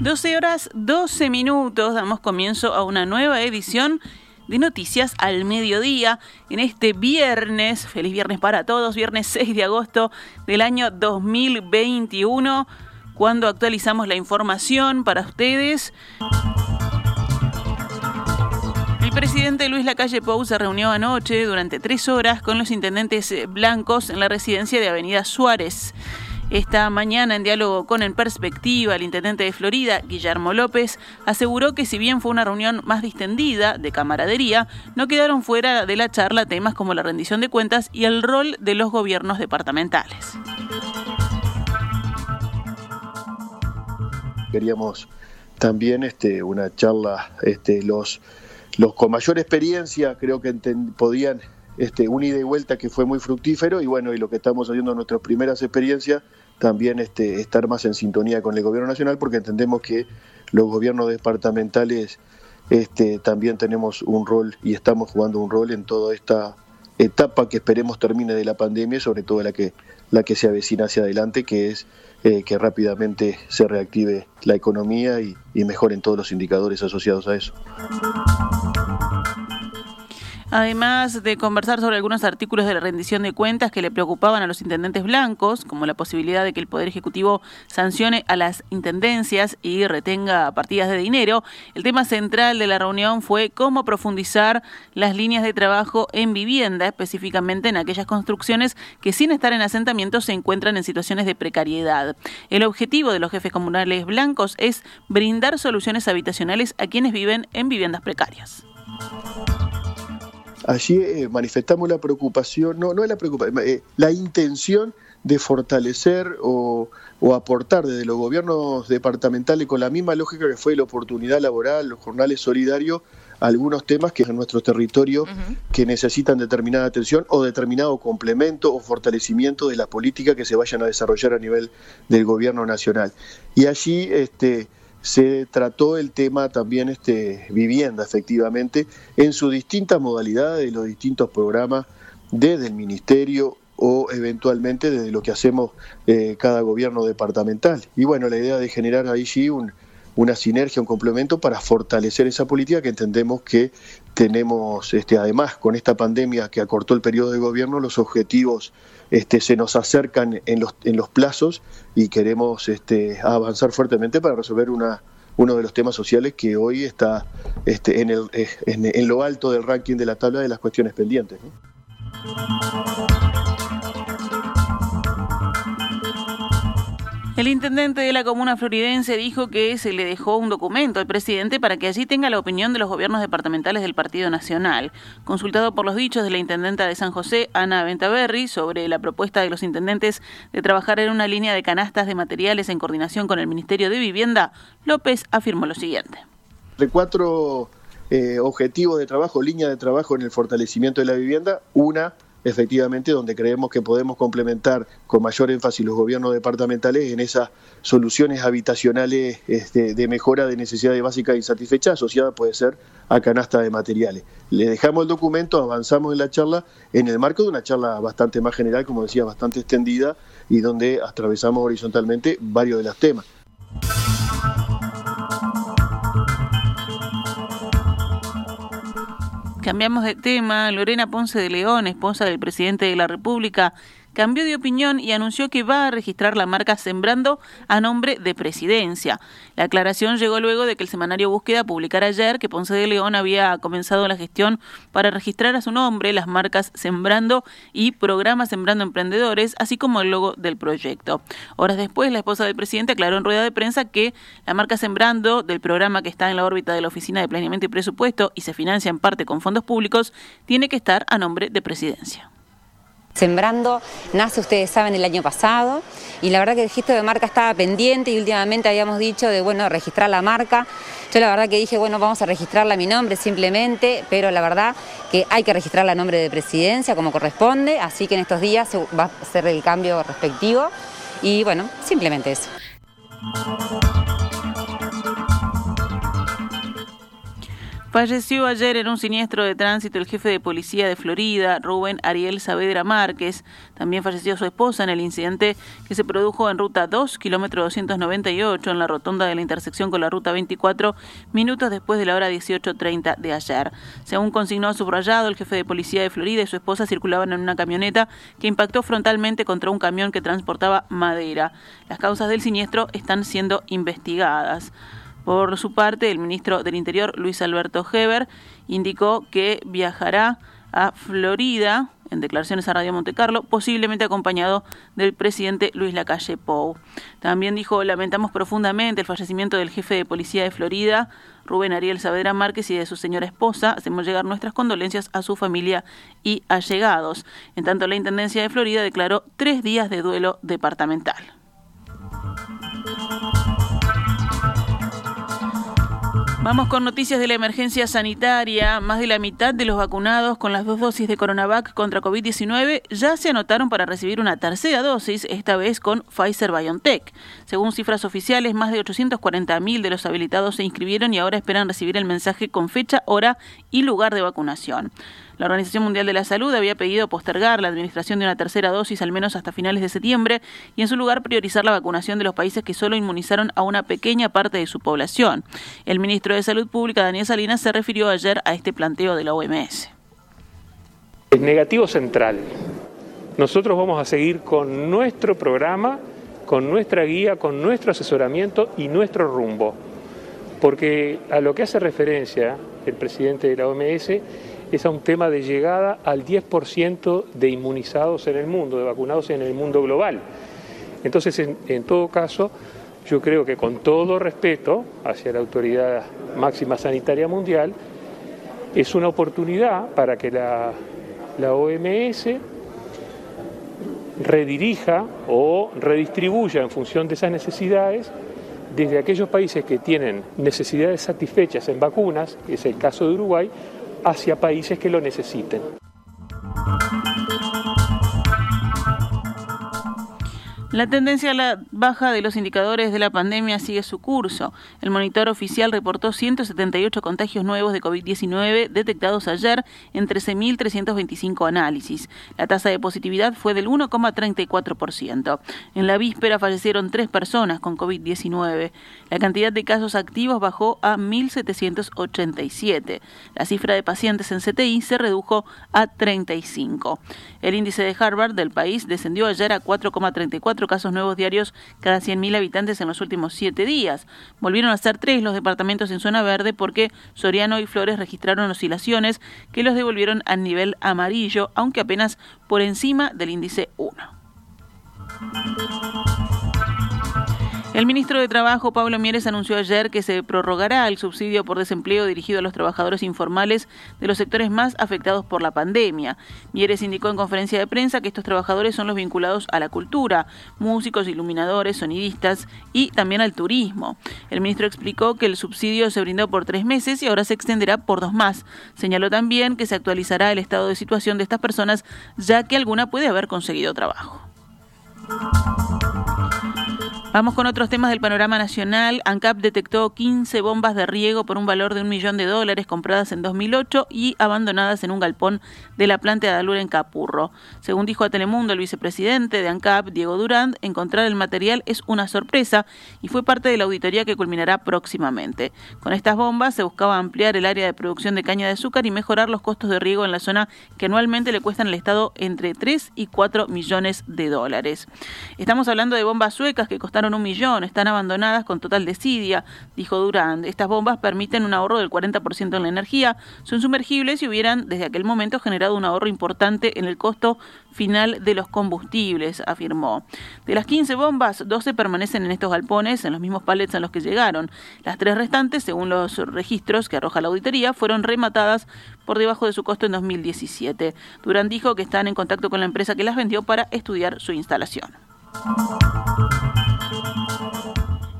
12 horas 12 minutos, damos comienzo a una nueva edición de Noticias al Mediodía en este viernes, feliz viernes para todos, viernes 6 de agosto del año 2021, cuando actualizamos la información para ustedes. El presidente Luis Lacalle Pou se reunió anoche durante tres horas con los intendentes blancos en la residencia de Avenida Suárez. Esta mañana, en diálogo con En Perspectiva, el intendente de Florida, Guillermo López, aseguró que si bien fue una reunión más distendida, de camaradería, no quedaron fuera de la charla temas como la rendición de cuentas y el rol de los gobiernos departamentales. Queríamos también este, una charla, este, los, los con mayor experiencia creo que podían este, un ida y vuelta que fue muy fructífero y bueno, y lo que estamos haciendo en nuestras primeras experiencias, también este, estar más en sintonía con el gobierno nacional porque entendemos que los gobiernos departamentales este, también tenemos un rol y estamos jugando un rol en toda esta etapa que esperemos termine de la pandemia sobre todo la que, la que se avecina hacia adelante, que es eh, que rápidamente se reactive la economía y mejoren todos los indicadores asociados a eso. Además de conversar sobre algunos artículos de la rendición de cuentas que le preocupaban a los intendentes blancos, como la posibilidad de que el Poder Ejecutivo sancione a las intendencias y retenga partidas de dinero, el tema central de la reunión fue cómo profundizar las líneas de trabajo en vivienda, específicamente en aquellas construcciones que sin estar en asentamiento se encuentran en situaciones de precariedad. El objetivo de los jefes comunales blancos es brindar soluciones habitacionales a quienes viven en viviendas precarias. Allí eh, manifestamos la preocupación, no, no es la preocupación, eh, la intención de fortalecer o, aportar desde los gobiernos departamentales con la misma lógica que fue la oportunidad laboral, los jornales solidarios, algunos temas que en nuestro territorio que necesitan determinada atención o determinado complemento o fortalecimiento de la política que se vayan a desarrollar a nivel del gobierno nacional. Y allí este, se trató el tema también este, vivienda, efectivamente, en sus distintas modalidades de los distintos programas desde el Ministerio o eventualmente desde lo que hacemos eh, cada gobierno departamental. Y bueno, la idea de generar ahí sí un, una sinergia, un complemento para fortalecer esa política que entendemos que tenemos, este, además, con esta pandemia que acortó el periodo de gobierno, los objetivos este, se nos acercan en los, en los plazos y queremos este, avanzar fuertemente para resolver una, uno de los temas sociales que hoy está este, en, el, en, lo alto del ranking de la tabla de las cuestiones pendientes. El intendente de la comuna floridense dijo que se le dejó un documento al presidente para que allí tenga la opinión de los gobiernos departamentales del Partido Nacional. Consultado por los dichos de la intendenta de San José, Ana Ventaverri, sobre la propuesta de los intendentes de trabajar en una línea de canastas de materiales en coordinación con el Ministerio de Vivienda, López afirmó lo siguiente. De cuatro eh, objetivos de trabajo, línea de trabajo en el fortalecimiento de la vivienda, una efectivamente donde creemos que podemos complementar con mayor énfasis los gobiernos departamentales en esas soluciones habitacionales este, de mejora de necesidades básicas insatisfechas asociada puede ser a canasta de materiales. Le dejamos el documento, avanzamos en la charla en el marco de una charla bastante más general, como decía, bastante extendida y donde atravesamos horizontalmente varios de los temas. Cambiamos de tema. Lorena Ponce de León, esposa del presidente de la República, cambió de opinión y anunció que va a registrar la marca Sembrando a nombre de Presidencia. La aclaración llegó luego de que el semanario Búsqueda publicara ayer que Ponce de León había comenzado la gestión para registrar a su nombre las marcas Sembrando y Programa Sembrando Emprendedores, así como el logo del proyecto. Horas después, la esposa del presidente aclaró en rueda de prensa que la marca Sembrando del programa que está en la órbita de la Oficina de Planeamiento y Presupuesto y se financia en parte con fondos públicos, tiene que estar a nombre de Presidencia. Sembrando nace, ustedes saben, el año pasado y la verdad que el registro de marca estaba pendiente y últimamente habíamos dicho de, bueno, registrar la marca. Yo la verdad que dije, bueno, vamos a registrarla a mi nombre simplemente, pero la verdad que hay que registrarla a nombre de presidencia como corresponde, así que en estos días va a hacer el cambio respectivo y bueno, simplemente eso. Falleció ayer en un siniestro de tránsito el jefe de policía de Florida, Rubén Ariel Saavedra Márquez. También falleció su esposa en el incidente que se produjo en ruta 2, kilómetro 298, en la rotonda de la intersección con la ruta 24, minutos después de la hora 18.30 de ayer. Según consignó subrayado, el jefe de policía de Florida y su esposa circulaban en una camioneta que impactó frontalmente contra un camión que transportaba madera. Las causas del siniestro están siendo investigadas. Por su parte, el ministro del Interior, Luis Alberto Heber, indicó que viajará a Florida en declaraciones a Radio Montecarlo, posiblemente acompañado del presidente Luis Lacalle Pou. También dijo, lamentamos profundamente el fallecimiento del jefe de policía de Florida, Rubén Ariel Saavedra Márquez, y de su señora esposa. Hacemos llegar nuestras condolencias a su familia y allegados. En tanto, la Intendencia de Florida declaró tres días de duelo departamental. Vamos con noticias de la emergencia sanitaria. Más de la mitad de los vacunados con las dos dosis de Coronavac contra COVID-19 ya se anotaron para recibir una tercera dosis, esta vez con Pfizer BioNTech. Según cifras oficiales, más de 840.000 de los habilitados se inscribieron y ahora esperan recibir el mensaje con fecha, hora y lugar de vacunación. La Organización Mundial de la Salud había pedido postergar la administración de una tercera dosis al menos hasta finales de septiembre y en su lugar priorizar la vacunación de los países que solo inmunizaron a una pequeña parte de su población. El ministro de Salud Pública, Daniel Salinas, se refirió ayer a este planteo de la OMS. El negativo central. Nosotros vamos a seguir con nuestro programa, con nuestra guía, con nuestro asesoramiento y nuestro rumbo. Porque a lo que hace referencia el presidente de la OMS es a un tema de llegada al 10% de inmunizados en el mundo, de vacunados en el mundo global. Entonces, en, todo caso, yo creo que con todo respeto hacia la autoridad máxima sanitaria mundial, es una oportunidad para que la, la OMS redirija o redistribuya en función de esas necesidades desde aquellos países que tienen necesidades satisfechas en vacunas, es el caso de Uruguay, hacia países que lo necesiten. La tendencia a la baja de los indicadores de la pandemia sigue su curso. El monitor oficial reportó 178 contagios nuevos de COVID-19 detectados ayer en 13.325 análisis. La tasa de positividad fue del 1,34%. En la víspera fallecieron tres personas con COVID-19. La cantidad de casos activos bajó a 1.787. La cifra de pacientes en CTI se redujo a 35. El índice de Harvard del país descendió ayer a 4,34 casos nuevos diarios cada 100.000 habitantes en los últimos siete días. Volvieron a ser tres los departamentos en zona verde porque Soriano y Flores registraron oscilaciones que los devolvieron al nivel amarillo, aunque apenas por encima del índice 1. El ministro de Trabajo, Pablo Mieres, anunció ayer que se prorrogará el subsidio por desempleo dirigido a los trabajadores informales de los sectores más afectados por la pandemia. Mieres indicó en conferencia de prensa que estos trabajadores son los vinculados a la cultura, músicos, iluminadores, sonidistas y también al turismo. El ministro explicó que el subsidio se brindó por tres meses y ahora se extenderá por dos más. Señaló también que se actualizará el estado de situación de estas personas, ya que alguna puede haber conseguido trabajo. Vamos con otros temas del panorama nacional. ANCAP detectó 15 bombas de riego por un valor de un millón de dólares compradas en 2008 y abandonadas en un galpón de la planta de Alura en Capurro. Según dijo a Telemundo el vicepresidente de ANCAP, Diego Durán, encontrar el material es una sorpresa y fue parte de la auditoría que culminará próximamente. Con estas bombas se buscaba ampliar el área de producción de caña de azúcar y mejorar los costos de riego en la zona que anualmente le cuestan al Estado entre 3 y 4 millones de dólares. Estamos hablando de bombas suecas que costaron un millón, están abandonadas con total desidia, dijo Durán. Estas bombas permiten un ahorro del 40% en la energía, son sumergibles y hubieran desde aquel momento generado un ahorro importante en el costo final de los combustibles, afirmó. De las 15 bombas, 12 permanecen en estos galpones, en los mismos palets en los que llegaron. Las tres restantes, según los registros que arroja la auditoría, fueron rematadas por debajo de su costo en 2017. Durán dijo que están en contacto con la empresa que las vendió para estudiar su instalación. Thank you.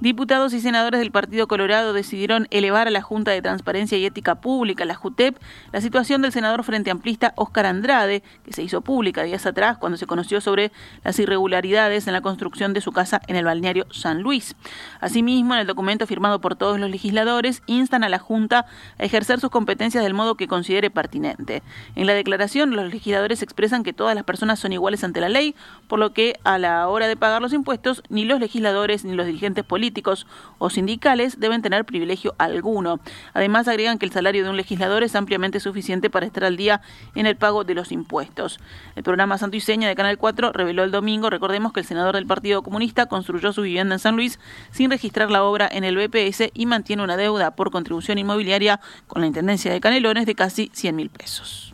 Diputados y senadores del Partido Colorado decidieron elevar a la Junta de Transparencia y Ética Pública, la JUTEP, la situación del senador frente amplista Óscar Andrade, que se hizo pública días atrás cuando se conoció sobre las irregularidades en la construcción de su casa en el balneario San Luis. Asimismo, en el documento firmado por todos los legisladores, instan a la Junta a ejercer sus competencias del modo que considere pertinente. En la declaración, los legisladores expresan que todas las personas son iguales ante la ley, por lo que a la hora de pagar los impuestos, ni los legisladores ni los dirigentes políticos políticos o sindicales deben tener privilegio alguno. Además, agregan que el salario de un legislador es ampliamente suficiente para estar al día en el pago de los impuestos. El programa Santo y Seña de Canal 4 reveló el domingo, recordemos que el senador del Partido Comunista construyó su vivienda en San Luis sin registrar la obra en el BPS y mantiene una deuda por contribución inmobiliaria con la Intendencia de Canelones de casi 100 mil pesos.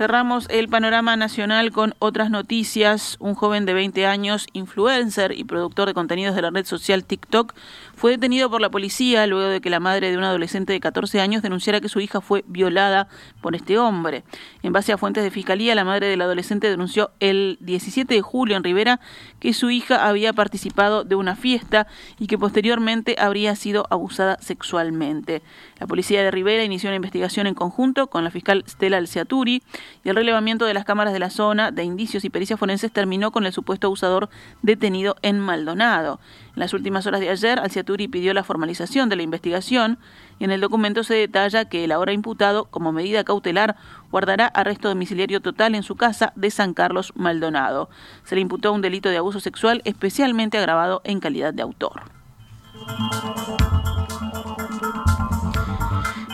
Cerramos el panorama nacional con otras noticias. Un joven de 20 años, influencer y productor de contenidos de la red social TikTok, fue detenido por la policía luego de que la madre de un adolescente de 14 años denunciara que su hija fue violada por este hombre. En base a fuentes de fiscalía, la madre del adolescente denunció el 17 de julio en Rivera que su hija había participado de una fiesta y que posteriormente habría sido abusada sexualmente. La policía de Rivera inició una investigación en conjunto con la fiscal Stella Alciaturi y el relevamiento de las cámaras de la zona de indicios y pericias forenses terminó con el supuesto abusador detenido en Maldonado. En las últimas horas de ayer, Alciaturi pidió la formalización de la investigación y en el documento se detalla que el ahora imputado, como medida cautelar, guardará arresto domiciliario total en su casa de San Carlos Maldonado. Se le imputó un delito de abuso sexual especialmente agravado en calidad de autor.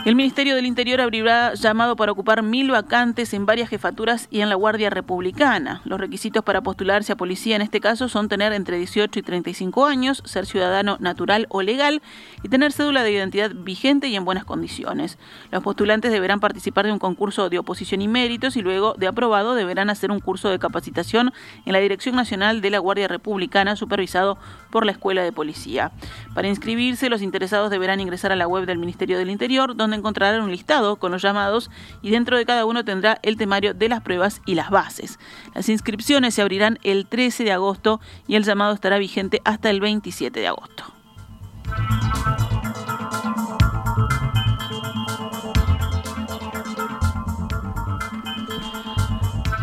El Ministerio del Interior abrirá llamado para ocupar mil vacantes en varias jefaturas y en la Guardia Republicana. Los requisitos para postularse a policía en este caso son tener entre 18 y 35 años, ser ciudadano natural o legal y tener cédula de identidad vigente y en buenas condiciones. Los postulantes deberán participar de un concurso de oposición y méritos y luego de aprobado deberán hacer un curso de capacitación en la Dirección Nacional de la Guardia Republicana supervisado por la Escuela de Policía. Para inscribirse, los interesados deberán ingresar a la web del Ministerio del Interior, donde encontrarán un listado con los llamados y dentro de cada uno tendrá el temario de las pruebas y las bases. Las inscripciones se abrirán el 13 de agosto y el llamado estará vigente hasta el 27 de agosto.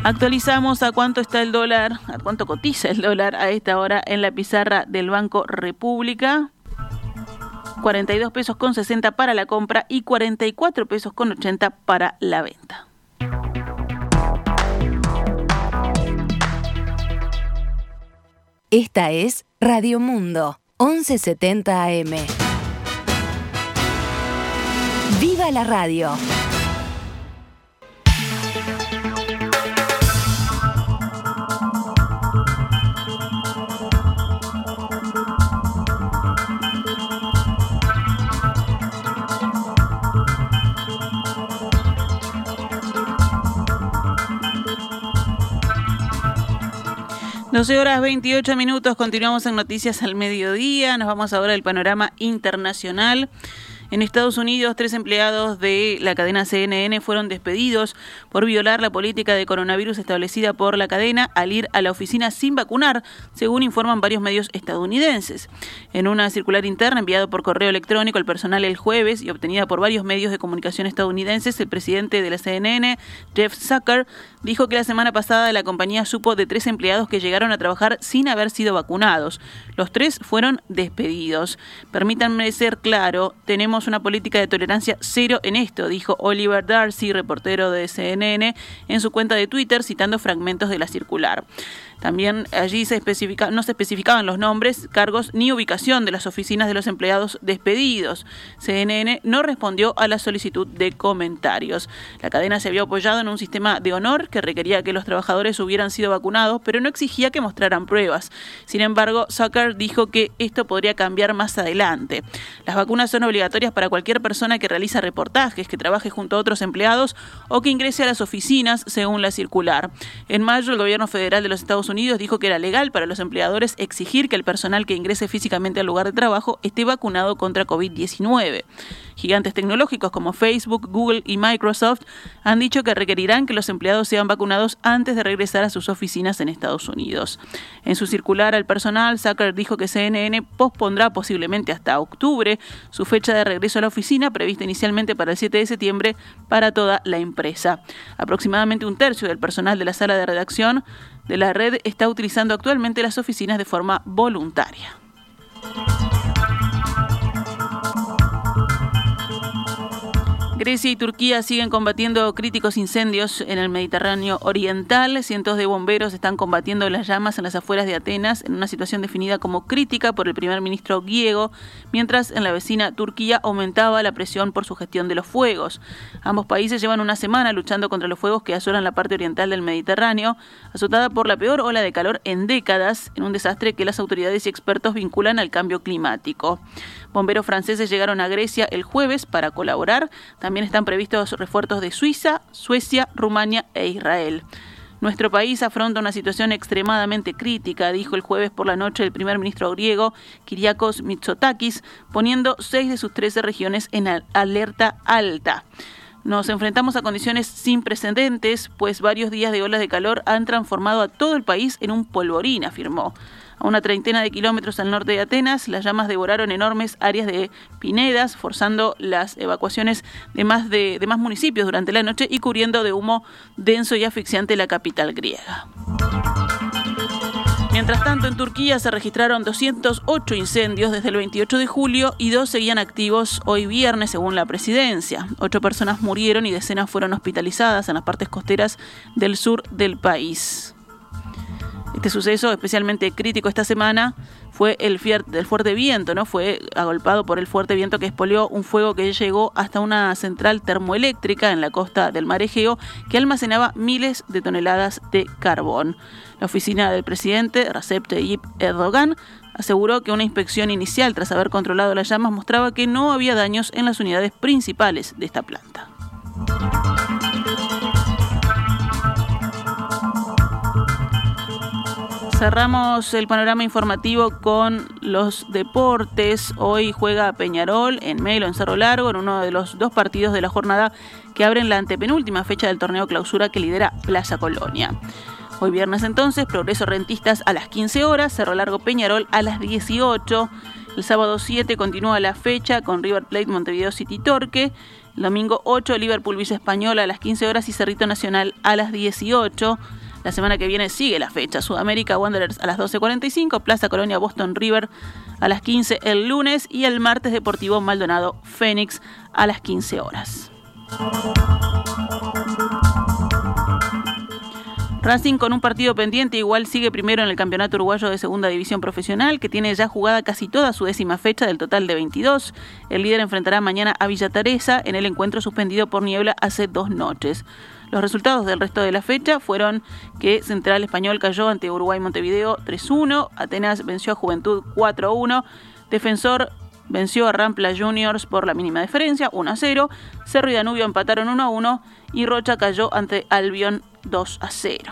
Actualizamos a cuánto está el dólar, a cuánto cotiza el dólar a esta hora en la pizarra del Banco República. 42 pesos con 60 para la compra y 44 pesos con 80 para la venta. Esta es Radio Mundo, 1170 AM. ¡Viva la radio! Doce horas 28 minutos, continuamos en Noticias al Mediodía, nos vamos ahora al panorama internacional. En Estados Unidos, tres empleados de la cadena CNN fueron despedidos por violar la política de coronavirus establecida por la cadena al ir a la oficina sin vacunar, según informan varios medios estadounidenses. En una circular interna enviada por correo electrónico al personal el jueves y obtenida por varios medios de comunicación estadounidenses, el presidente de la CNN, Jeff Zucker, dijo que la semana pasada la compañía supo de tres empleados que llegaron a trabajar sin haber sido vacunados. Los tres fueron despedidos. Permítanme ser claro, tenemos una política de tolerancia cero en esto, dijo Oliver Darcy, reportero de CNN, en su cuenta de Twitter, citando fragmentos de la circular. También allí no se especificaban los nombres, cargos ni ubicación de las oficinas de los empleados despedidos. CNN no respondió a la solicitud de comentarios. La cadena se había apoyado en un sistema de honor que requería que los trabajadores hubieran sido vacunados, pero no exigía que mostraran pruebas. Sin embargo, Zucker dijo que esto podría cambiar más adelante. Las vacunas son obligatorias para cualquier persona que realiza reportajes, que trabaje junto a otros empleados o que ingrese a las oficinas según la circular. En mayo, el gobierno federal de los Estados Unidos dijo que era legal para los empleadores exigir que el personal que ingrese físicamente al lugar de trabajo esté vacunado contra COVID-19. Gigantes tecnológicos como Facebook, Google y Microsoft han dicho que requerirán que los empleados sean vacunados antes de regresar a sus oficinas en Estados Unidos. En su circular al personal, Zucker dijo que CNN pospondrá posiblemente hasta octubre su fecha de regreso a la oficina, prevista inicialmente para el 7 de septiembre para toda la empresa. Aproximadamente un tercio del personal de la sala de redacción de la red está utilizando actualmente las oficinas de forma voluntaria. Grecia y Turquía siguen combatiendo críticos incendios en el Mediterráneo Oriental. Cientos de bomberos están combatiendo las llamas en las afueras de Atenas en una situación definida como crítica por el primer ministro griego, mientras en la vecina Turquía aumentaba la presión por su gestión de los fuegos. Ambos países llevan una semana luchando contra los fuegos que asolan la parte oriental del Mediterráneo, azotada por la peor ola de calor en décadas, en un desastre que las autoridades y expertos vinculan al cambio climático. Bomberos franceses llegaron a Grecia el jueves para colaborar. También están previstos refuerzos de Suiza, Suecia, Rumania e Israel. Nuestro país afronta una situación extremadamente crítica, dijo el jueves por la noche el primer ministro griego, Kyriakos Mitsotakis, poniendo seis de sus trece regiones en alerta alta. Nos enfrentamos a condiciones sin precedentes, pues varios días de olas de calor han transformado a todo el país en un polvorín, afirmó. A una treintena de kilómetros al norte de Atenas, las llamas devoraron enormes áreas de pinedas, forzando las evacuaciones de más, de, más municipios durante la noche y cubriendo de humo denso y asfixiante la capital griega. Mientras tanto, en Turquía se registraron 208 incendios desde el 28 de julio y dos seguían activos hoy viernes, según la presidencia. Ocho personas murieron y decenas fueron hospitalizadas en las partes costeras del sur del país. Este suceso especialmente crítico esta semana fue el, fuerte viento, ¿no? Fue agolpado por el fuerte viento que expolió un fuego que llegó hasta una central termoeléctrica en la costa del mar Egeo que almacenaba miles de toneladas de carbón. La oficina del presidente Recep Tayyip Erdogan aseguró que una inspección inicial tras haber controlado las llamas mostraba que no había daños en las unidades principales de esta planta. Cerramos el panorama informativo con los deportes. Hoy juega Peñarol en Melo, en Cerro Largo, en uno de los dos partidos de la jornada que abren la antepenúltima fecha del torneo clausura que lidera Plaza Colonia. Hoy viernes entonces, Progreso Rentistas a las 15 horas, Cerro Largo Peñarol a las 18. El sábado 7 continúa la fecha con River Plate Montevideo City Torque. El domingo 8 Liverpool Villa Española a las 15 horas y Cerrito Nacional a las 18. La semana que viene sigue la fecha. Sudamérica Wanderers a las 12.45, Plaza Colonia Boston River a las 15 el lunes y el martes Deportivo Maldonado Fénix a las 15 horas. Racing con un partido pendiente igual sigue primero en el Campeonato Uruguayo de Segunda División Profesional, que tiene ya jugada casi toda su décima fecha del total de 22. El líder enfrentará mañana a Villa Teresa en el encuentro suspendido por niebla hace dos noches. Los resultados del resto de la fecha fueron que Central Español cayó ante Uruguay Montevideo 3-1, Atenas venció a Juventud 4-1, Defensor venció a Rampla Juniors por la mínima diferencia 1-0, Cerro y Danubio empataron 1-1 y Rocha cayó ante Albion 2-0.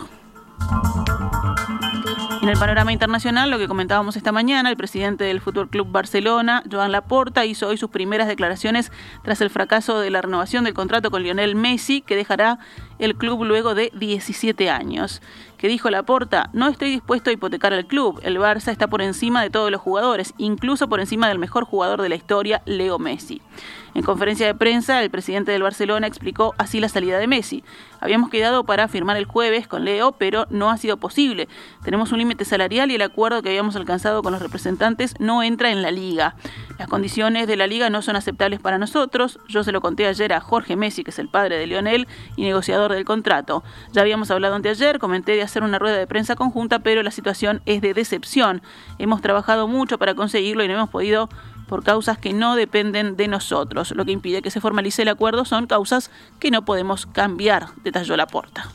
En el panorama internacional, lo que comentábamos esta mañana, el presidente del Fútbol Club Barcelona, Joan Laporta, hizo hoy sus primeras declaraciones tras el fracaso de la renovación del contrato con Lionel Messi, que dejará el club luego de 17 años. Que dijo Laporta, no estoy dispuesto a hipotecar al club. El Barça está por encima de todos los jugadores, incluso por encima del mejor jugador de la historia, Leo Messi. En conferencia de prensa, el presidente del Barcelona explicó así la salida de Messi. Habíamos quedado para firmar el jueves con Leo, pero no ha sido posible. Tenemos un límite salarial y el acuerdo que habíamos alcanzado con los representantes no entra en la liga. Las condiciones de la liga no son aceptables para nosotros. Yo se lo conté ayer a Jorge Messi, que es el padre de Lionel y negociador del contrato. Ya habíamos hablado anteayer, comenté de hacer una rueda de prensa conjunta, pero la situación es de decepción. Hemos trabajado mucho para conseguirlo y no hemos podido por causas que no dependen de nosotros. Lo que impide que se formalice el acuerdo son causas que no podemos cambiar, detalló Laporta.